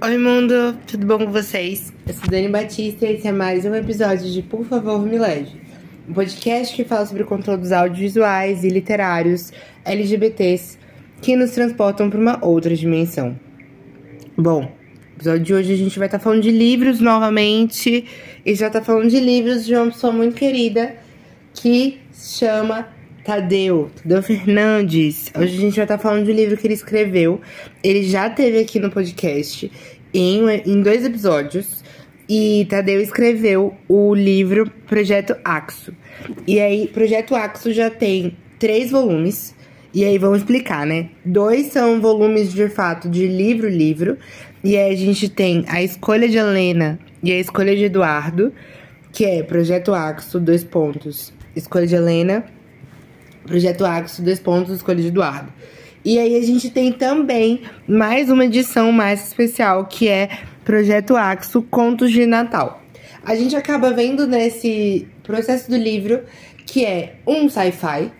Oi, mundo, tudo bom com vocês? Eu sou Dani Batista e esse é mais um episódio de Por Favor Me Leve, um podcast que fala sobre conteúdos audiovisuais e literários LGBTs que nos transportam para uma outra dimensão. Bom, no episódio de hoje a gente vai estar tá falando de livros novamente e já tá falando de livros de uma pessoa muito querida que se chama Tadeu, Tadeu Fernandes. Hoje a gente vai estar tá falando de um livro que ele escreveu. Ele já teve aqui no podcast em, em dois episódios. E Tadeu escreveu o livro Projeto Axo. E aí, Projeto Axo já tem três volumes. E aí, vamos explicar, né? Dois são volumes de fato de livro-livro. E aí, a gente tem a escolha de Helena e a escolha de Eduardo, que é Projeto Axo, dois pontos. Escolha de Helena Projeto Axo, dois pontos, escolha de Eduardo. E aí a gente tem também mais uma edição mais especial, que é Projeto Axo Contos de Natal. A gente acaba vendo nesse processo do livro que é um sci-fi.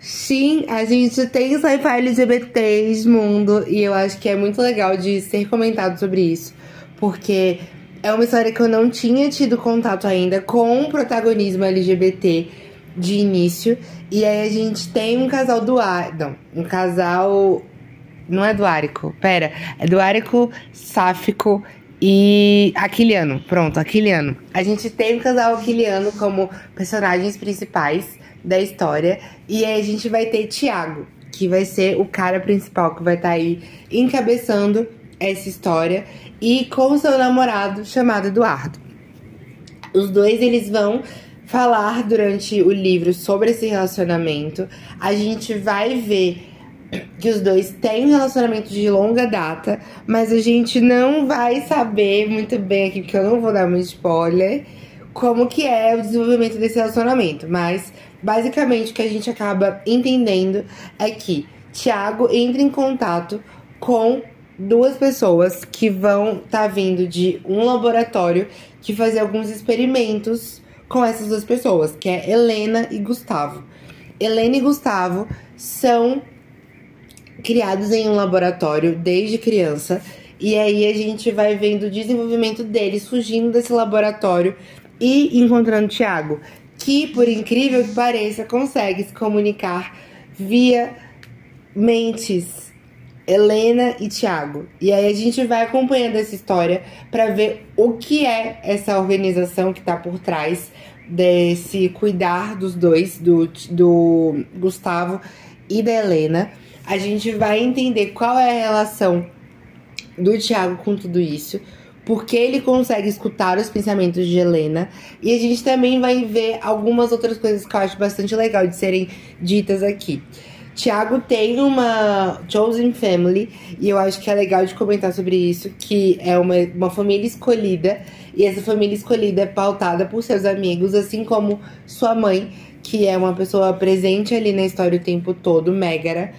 Sim, a gente tem sci-fi LGBTs mundo e eu acho que é muito legal de ser comentado sobre isso, porque é uma história que eu não tinha tido contato ainda com o protagonismo LGBT de início. E aí a gente tem um casal do Ar. Não, um casal. Não é do Árico, pera. É do Árico Sáfico e Aquiliano. Pronto, Aquiliano. A gente tem um casal Aquiliano como personagens principais da história. E aí a gente vai ter Tiago, que vai ser o cara principal que vai estar tá aí encabeçando essa história. E com seu namorado chamado Eduardo. Os dois eles vão falar durante o livro sobre esse relacionamento. A gente vai ver que os dois têm um relacionamento de longa data, mas a gente não vai saber muito bem aqui, porque eu não vou dar muito spoiler, como que é o desenvolvimento desse relacionamento. Mas basicamente o que a gente acaba entendendo é que Tiago entra em contato com duas pessoas que vão estar tá vindo de um laboratório que fazer alguns experimentos com essas duas pessoas, que é Helena e Gustavo. Helena e Gustavo são criados em um laboratório desde criança. E aí a gente vai vendo o desenvolvimento deles fugindo desse laboratório e encontrando Tiago, que, por incrível que pareça, consegue se comunicar via mentes Helena e Tiago. E aí a gente vai acompanhando essa história para ver o que é essa organização que tá por trás desse cuidar dos dois, do, do Gustavo e da Helena. A gente vai entender qual é a relação do Tiago com tudo isso, porque ele consegue escutar os pensamentos de Helena. E a gente também vai ver algumas outras coisas que eu acho bastante legal de serem ditas aqui. Tiago tem uma Chosen Family, e eu acho que é legal de comentar sobre isso, que é uma, uma família escolhida, e essa família escolhida é pautada por seus amigos, assim como sua mãe, que é uma pessoa presente ali na história o tempo todo, Megara,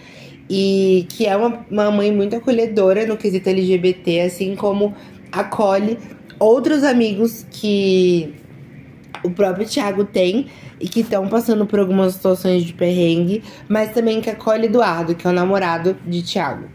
e que é uma, uma mãe muito acolhedora no quesito LGBT, assim como acolhe outros amigos que o próprio Thiago tem e que estão passando por algumas situações de perrengue, mas também que acolhe Eduardo, que é o namorado de Thiago.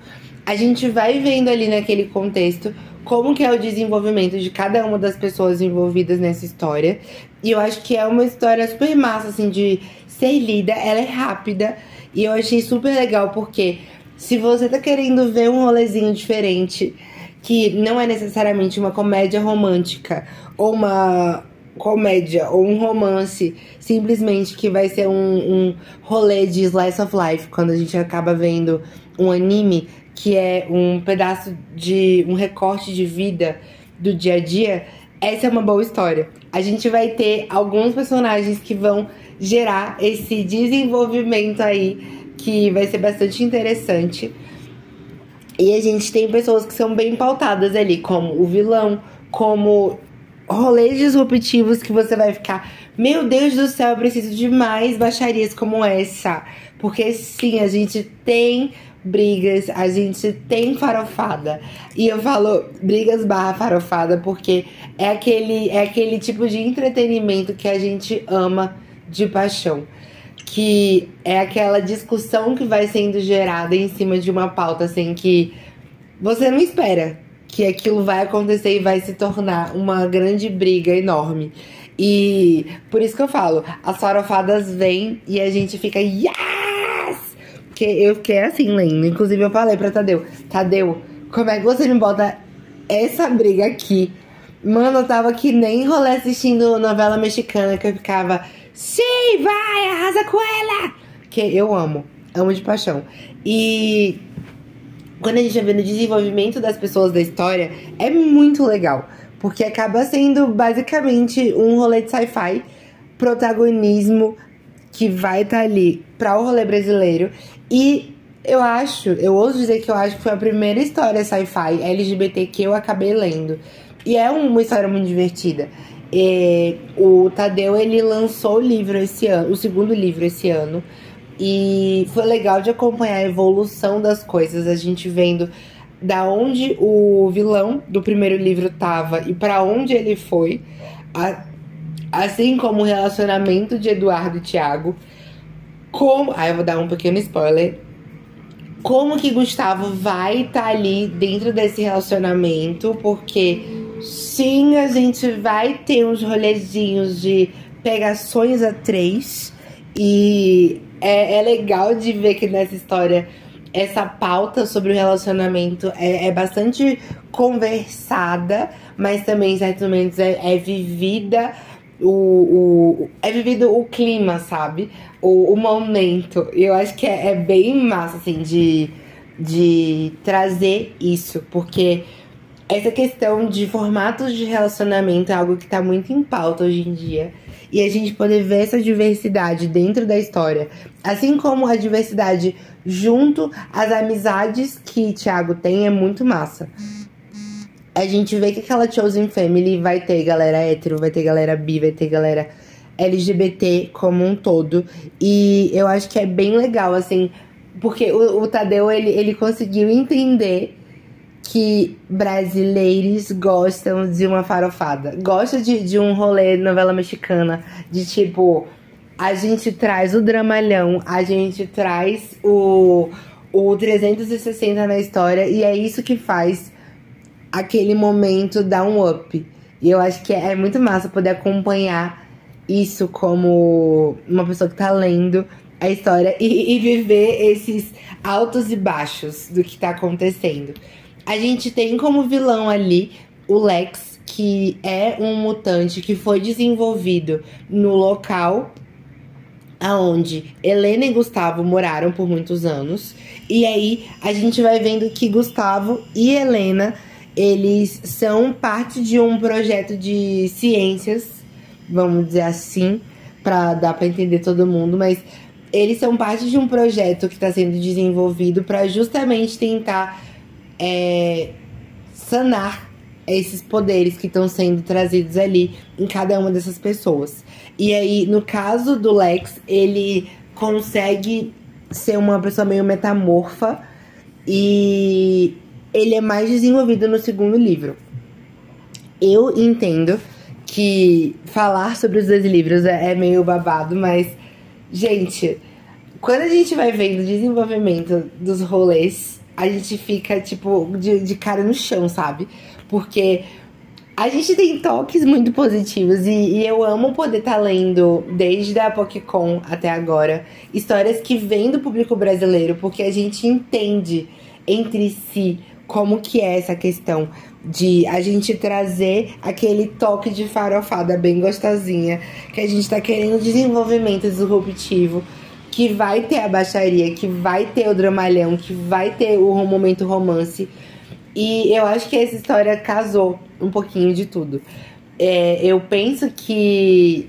A gente vai vendo ali naquele contexto como que é o desenvolvimento de cada uma das pessoas envolvidas nessa história. E eu acho que é uma história super massa, assim, de ser lida. Ela é rápida. E eu achei super legal, porque se você tá querendo ver um rolezinho diferente, que não é necessariamente uma comédia romântica ou uma comédia ou um romance, simplesmente que vai ser um, um rolê de slice of life, quando a gente acaba vendo um anime que é um pedaço de um recorte de vida do dia a dia, essa é uma boa história. A gente vai ter alguns personagens que vão gerar esse desenvolvimento aí que vai ser bastante interessante. E a gente tem pessoas que são bem pautadas ali, como o vilão, como rolês disruptivos que você vai ficar, meu Deus do céu, eu preciso de mais baixarias como essa. Porque sim, a gente tem brigas, a gente tem farofada. E eu falo brigas barra farofada porque é aquele, é aquele tipo de entretenimento que a gente ama de paixão. Que é aquela discussão que vai sendo gerada em cima de uma pauta assim que você não espera que aquilo vai acontecer e vai se tornar uma grande briga enorme. E por isso que eu falo, as farofadas vêm e a gente fica yes! Porque eu fiquei assim lendo. Inclusive eu falei pra Tadeu, Tadeu, como é que você me bota essa briga aqui? Mano, eu tava que nem rolê assistindo novela mexicana que eu ficava, sim, vai, arrasa com ela! Que eu amo, amo de paixão. E quando a gente vai vendo o desenvolvimento das pessoas da história, é muito legal. Porque acaba sendo basicamente um rolê de sci-fi, protagonismo que vai estar tá ali para o rolê brasileiro. E eu acho, eu ouso dizer que eu acho que foi a primeira história sci-fi LGBT que eu acabei lendo. E é uma história muito divertida. E, o Tadeu ele lançou o livro esse ano, o segundo livro esse ano. E foi legal de acompanhar a evolução das coisas, a gente vendo da onde o vilão do primeiro livro tava e para onde ele foi, a, assim como o relacionamento de Eduardo e Tiago, como, aí eu vou dar um pequeno spoiler, como que Gustavo vai estar tá ali dentro desse relacionamento, porque sim, a gente vai ter uns rolezinhos de pegações a três e é, é legal de ver que nessa história essa pauta sobre o relacionamento é, é bastante conversada, mas também em certos momentos é, é vivida o, o, é vivido o clima, sabe? O, o momento. E eu acho que é, é, bem massa, assim, de, de trazer isso, porque essa questão de formatos de relacionamento é algo que tá muito em pauta hoje em dia e a gente poder ver essa diversidade dentro da história, assim como a diversidade junto às amizades que Thiago tem é muito massa. A gente vê que aquela Chosen Family vai ter galera hétero, vai ter galera bi, vai ter galera LGBT como um todo. E eu acho que é bem legal, assim, porque o, o Tadeu ele, ele conseguiu entender que brasileiros gostam de uma farofada. Gosta de, de um rolê novela mexicana, de tipo, a gente traz o dramalhão, a gente traz o, o 360 na história, e é isso que faz aquele momento dar um up. E eu acho que é, é muito massa poder acompanhar isso como uma pessoa que tá lendo a história e, e viver esses altos e baixos do que tá acontecendo. A gente tem como vilão ali o Lex, que é um mutante que foi desenvolvido no local aonde Helena e Gustavo moraram por muitos anos. E aí a gente vai vendo que Gustavo e Helena, eles são parte de um projeto de ciências, vamos dizer assim, para dar para entender todo mundo, mas eles são parte de um projeto que está sendo desenvolvido para justamente tentar é, sanar esses poderes que estão sendo trazidos ali em cada uma dessas pessoas. E aí, no caso do Lex, ele consegue ser uma pessoa meio metamorfa e ele é mais desenvolvido no segundo livro. Eu entendo que falar sobre os dois livros é, é meio babado, mas, gente, quando a gente vai vendo o desenvolvimento dos rolês a gente fica, tipo, de, de cara no chão, sabe? Porque a gente tem toques muito positivos e, e eu amo poder estar tá lendo, desde a PocCon até agora, histórias que vêm do público brasileiro, porque a gente entende entre si como que é essa questão de a gente trazer aquele toque de farofada bem gostosinha, que a gente tá querendo desenvolvimento disruptivo que vai ter a baixaria, que vai ter o dramalhão, que vai ter o momento romance. E eu acho que essa história casou um pouquinho de tudo. É, eu penso que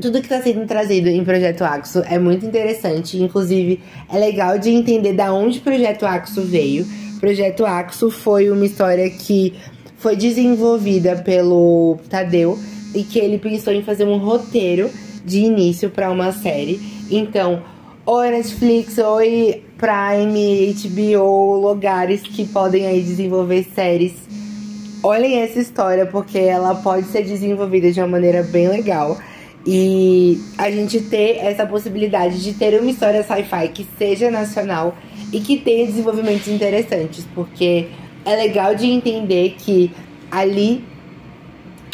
tudo que está sendo trazido em Projeto Axo é muito interessante. Inclusive, é legal de entender da onde Projeto Axo veio. Projeto Axo foi uma história que foi desenvolvida pelo Tadeu e que ele pensou em fazer um roteiro de início para uma série. Então, oi Netflix, oi Prime, HBO, lugares que podem aí desenvolver séries. Olhem essa história porque ela pode ser desenvolvida de uma maneira bem legal. E a gente ter essa possibilidade de ter uma história sci-fi que seja nacional e que tenha desenvolvimentos interessantes, porque é legal de entender que ali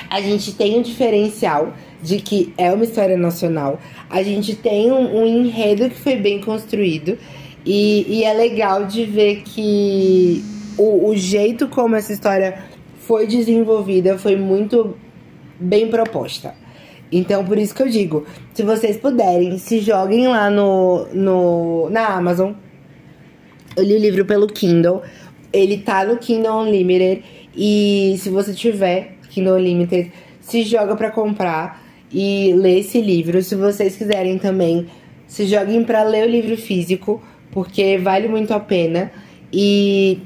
a gente tem um diferencial de que é uma história nacional. A gente tem um, um enredo que foi bem construído. E, e, é legal de ver que o, o jeito como essa história foi desenvolvida foi muito bem proposta. Então, por isso que eu digo, se vocês puderem, se joguem lá no, no na Amazon. Eu li o livro pelo Kindle. Ele tá no Kindle Unlimited. E se você tiver Kindle Unlimited, se joga para comprar e ler esse livro. Se vocês quiserem também, se joguem para ler o livro físico, porque vale muito a pena. E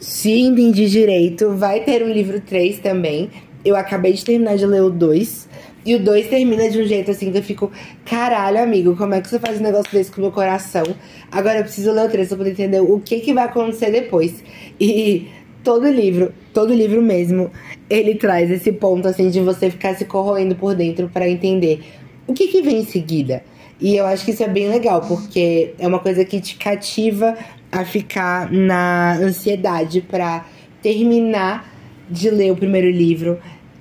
se entendi direito, vai ter um livro 3 também. Eu acabei de terminar de ler o 2. E o 2 termina de um jeito assim que eu fico, caralho, amigo, como é que você faz um negócio desse com o meu coração? Agora eu preciso ler o 3 pra poder entender o que, que vai acontecer depois. E todo livro, todo livro mesmo, ele traz esse ponto assim de você ficar se corroendo por dentro para entender o que, que vem em seguida. E eu acho que isso é bem legal, porque é uma coisa que te cativa a ficar na ansiedade para terminar de ler o primeiro livro,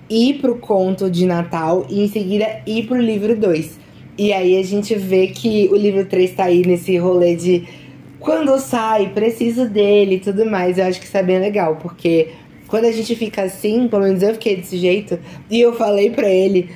ir pro conto de Natal e em seguida ir pro livro 2. E aí a gente vê que o livro 3 tá aí nesse rolê de quando sai, preciso dele e tudo mais. Eu acho que isso é bem legal, porque quando a gente fica assim, pelo menos eu fiquei desse jeito, e eu falei pra ele,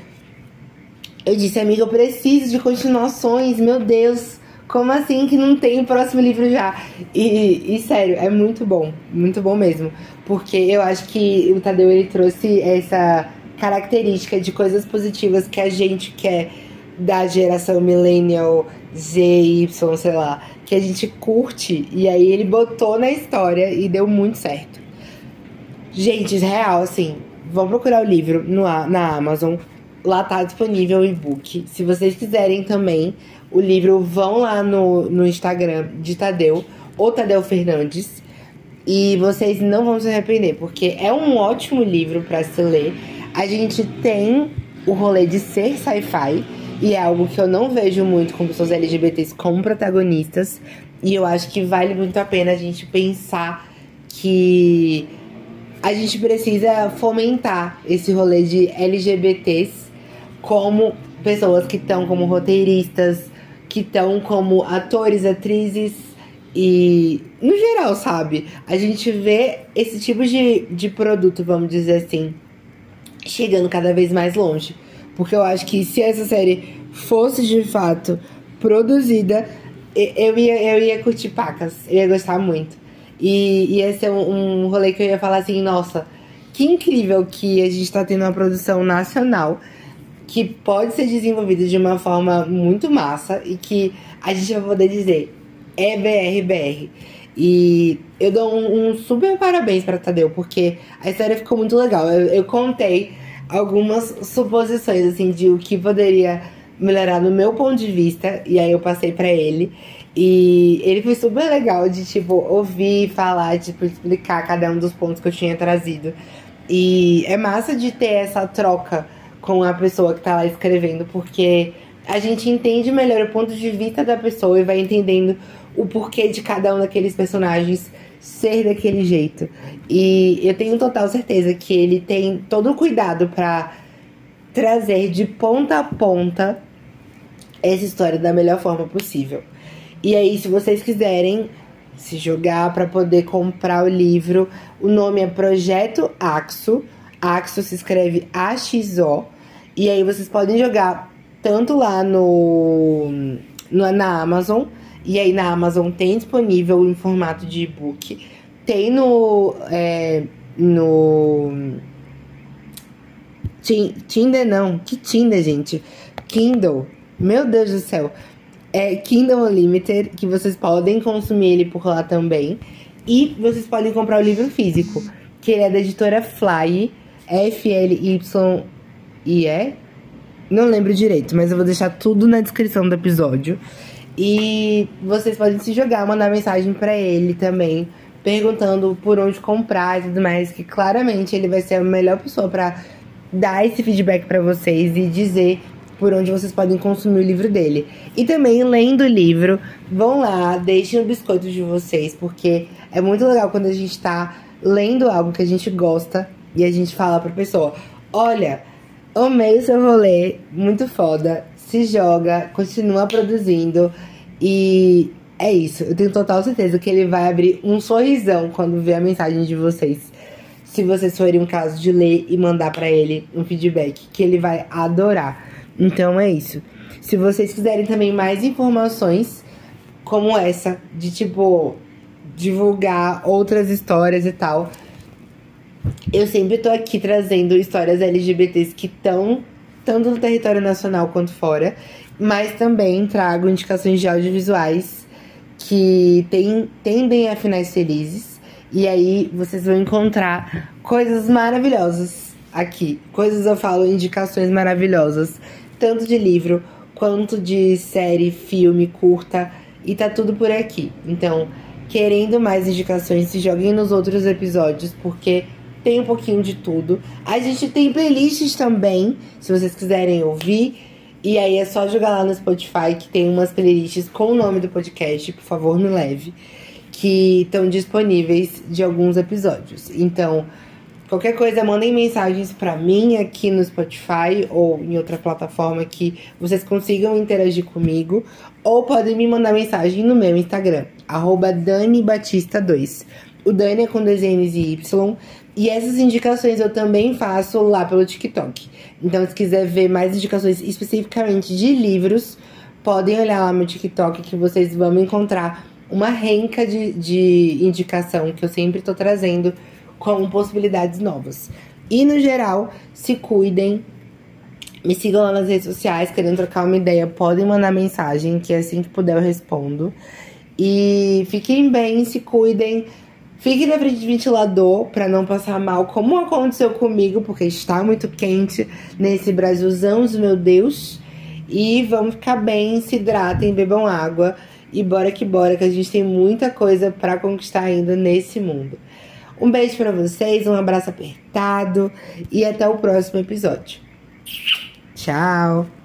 eu disse, amiga, eu preciso de continuações, meu Deus. Como assim que não tem o próximo livro já? E, e, sério, é muito bom, muito bom mesmo. Porque eu acho que o Tadeu ele trouxe essa característica de coisas positivas que a gente quer da geração millennial Z, Y, sei lá, que a gente curte. E aí ele botou na história e deu muito certo. Gente, real, assim, vão procurar o livro no, na Amazon. Lá tá disponível o e-book. Se vocês quiserem também o livro, vão lá no, no Instagram de Tadeu, ou Tadeu Fernandes. E vocês não vão se arrepender, porque é um ótimo livro para se ler. A gente tem o rolê de ser sci-fi, e é algo que eu não vejo muito com pessoas LGBTs como protagonistas. E eu acho que vale muito a pena a gente pensar que a gente precisa fomentar esse rolê de LGBTs como pessoas que estão como roteiristas, que estão como atores, atrizes e no geral, sabe? A gente vê esse tipo de, de produto, vamos dizer assim, chegando cada vez mais longe. Porque eu acho que se essa série fosse de fato produzida, eu ia, eu ia curtir pacas, eu ia gostar muito. E ia ser um, um rolê que eu ia falar assim, nossa, que incrível que a gente tá tendo uma produção nacional que pode ser desenvolvida de uma forma muito massa e que a gente vai poder dizer é BRBR. E eu dou um, um super parabéns para Tadeu, porque a história ficou muito legal. Eu, eu contei algumas suposições assim de o que poderia melhorar no meu ponto de vista e aí eu passei para ele. E ele foi super legal de, tipo, ouvir, falar, tipo, explicar cada um dos pontos que eu tinha trazido. E é massa de ter essa troca com a pessoa que tá lá escrevendo, porque a gente entende melhor o ponto de vista da pessoa e vai entendendo o porquê de cada um daqueles personagens ser daquele jeito. E eu tenho total certeza que ele tem todo o cuidado para trazer de ponta a ponta essa história da melhor forma possível. E aí, se vocês quiserem se jogar para poder comprar o livro, o nome é Projeto Axo. Axo se escreve A-X-O. E aí vocês podem jogar tanto lá no, no na Amazon, e aí na Amazon tem disponível em formato de e-book. Tem no. É, no. Tinder não. Que Tinder, gente? Kindle. Meu Deus do céu. É Kindle Unlimited, que vocês podem consumir ele por lá também. E vocês podem comprar o livro físico, que ele é da editora Fly, F-L-Y e é? Não lembro direito, mas eu vou deixar tudo na descrição do episódio. E vocês podem se jogar, mandar mensagem para ele também, perguntando por onde comprar e tudo mais, que claramente ele vai ser a melhor pessoa para dar esse feedback para vocês e dizer por onde vocês podem consumir o livro dele. E também, lendo o livro, vão lá, deixem o biscoito de vocês, porque é muito legal quando a gente tá lendo algo que a gente gosta e a gente fala pra pessoa: olha, amei o seu rolê, muito foda, se joga, continua produzindo e é isso. Eu tenho total certeza que ele vai abrir um sorrisão quando ver a mensagem de vocês. Se vocês forem um caso de ler e mandar para ele um feedback, que ele vai adorar. Então é isso. Se vocês quiserem também mais informações como essa, de tipo, divulgar outras histórias e tal, eu sempre tô aqui trazendo histórias LGBTs que estão tanto no território nacional quanto fora, mas também trago indicações de audiovisuais que tem, tendem a finais felizes. E aí vocês vão encontrar coisas maravilhosas aqui. Coisas eu falo, indicações maravilhosas, tanto de livro quanto de série, filme, curta, e tá tudo por aqui. Então, querendo mais indicações, se joguem nos outros episódios, porque tem um pouquinho de tudo. A gente tem playlists também, se vocês quiserem ouvir. E aí é só jogar lá no Spotify que tem umas playlists com o nome do podcast, por favor, me leve, que estão disponíveis de alguns episódios. Então, qualquer coisa, mandem mensagens para mim aqui no Spotify ou em outra plataforma que vocês consigam interagir comigo, ou podem me mandar mensagem no meu Instagram, DaniBatista2. O Dani é com desenhos e Y. E essas indicações eu também faço lá pelo TikTok. Então, se quiser ver mais indicações especificamente de livros, podem olhar lá no TikTok que vocês vão encontrar uma renca de, de indicação que eu sempre tô trazendo com possibilidades novas. E no geral, se cuidem. Me sigam lá nas redes sociais, querendo trocar uma ideia, podem mandar mensagem, que assim que puder eu respondo. E fiquem bem, se cuidem. Fique na frente de ventilador para não passar mal, como aconteceu comigo, porque está muito quente nesse Brasilzão, meu Deus. E vamos ficar bem, se hidratem, bebam água e bora que bora, que a gente tem muita coisa para conquistar ainda nesse mundo. Um beijo para vocês, um abraço apertado e até o próximo episódio. Tchau!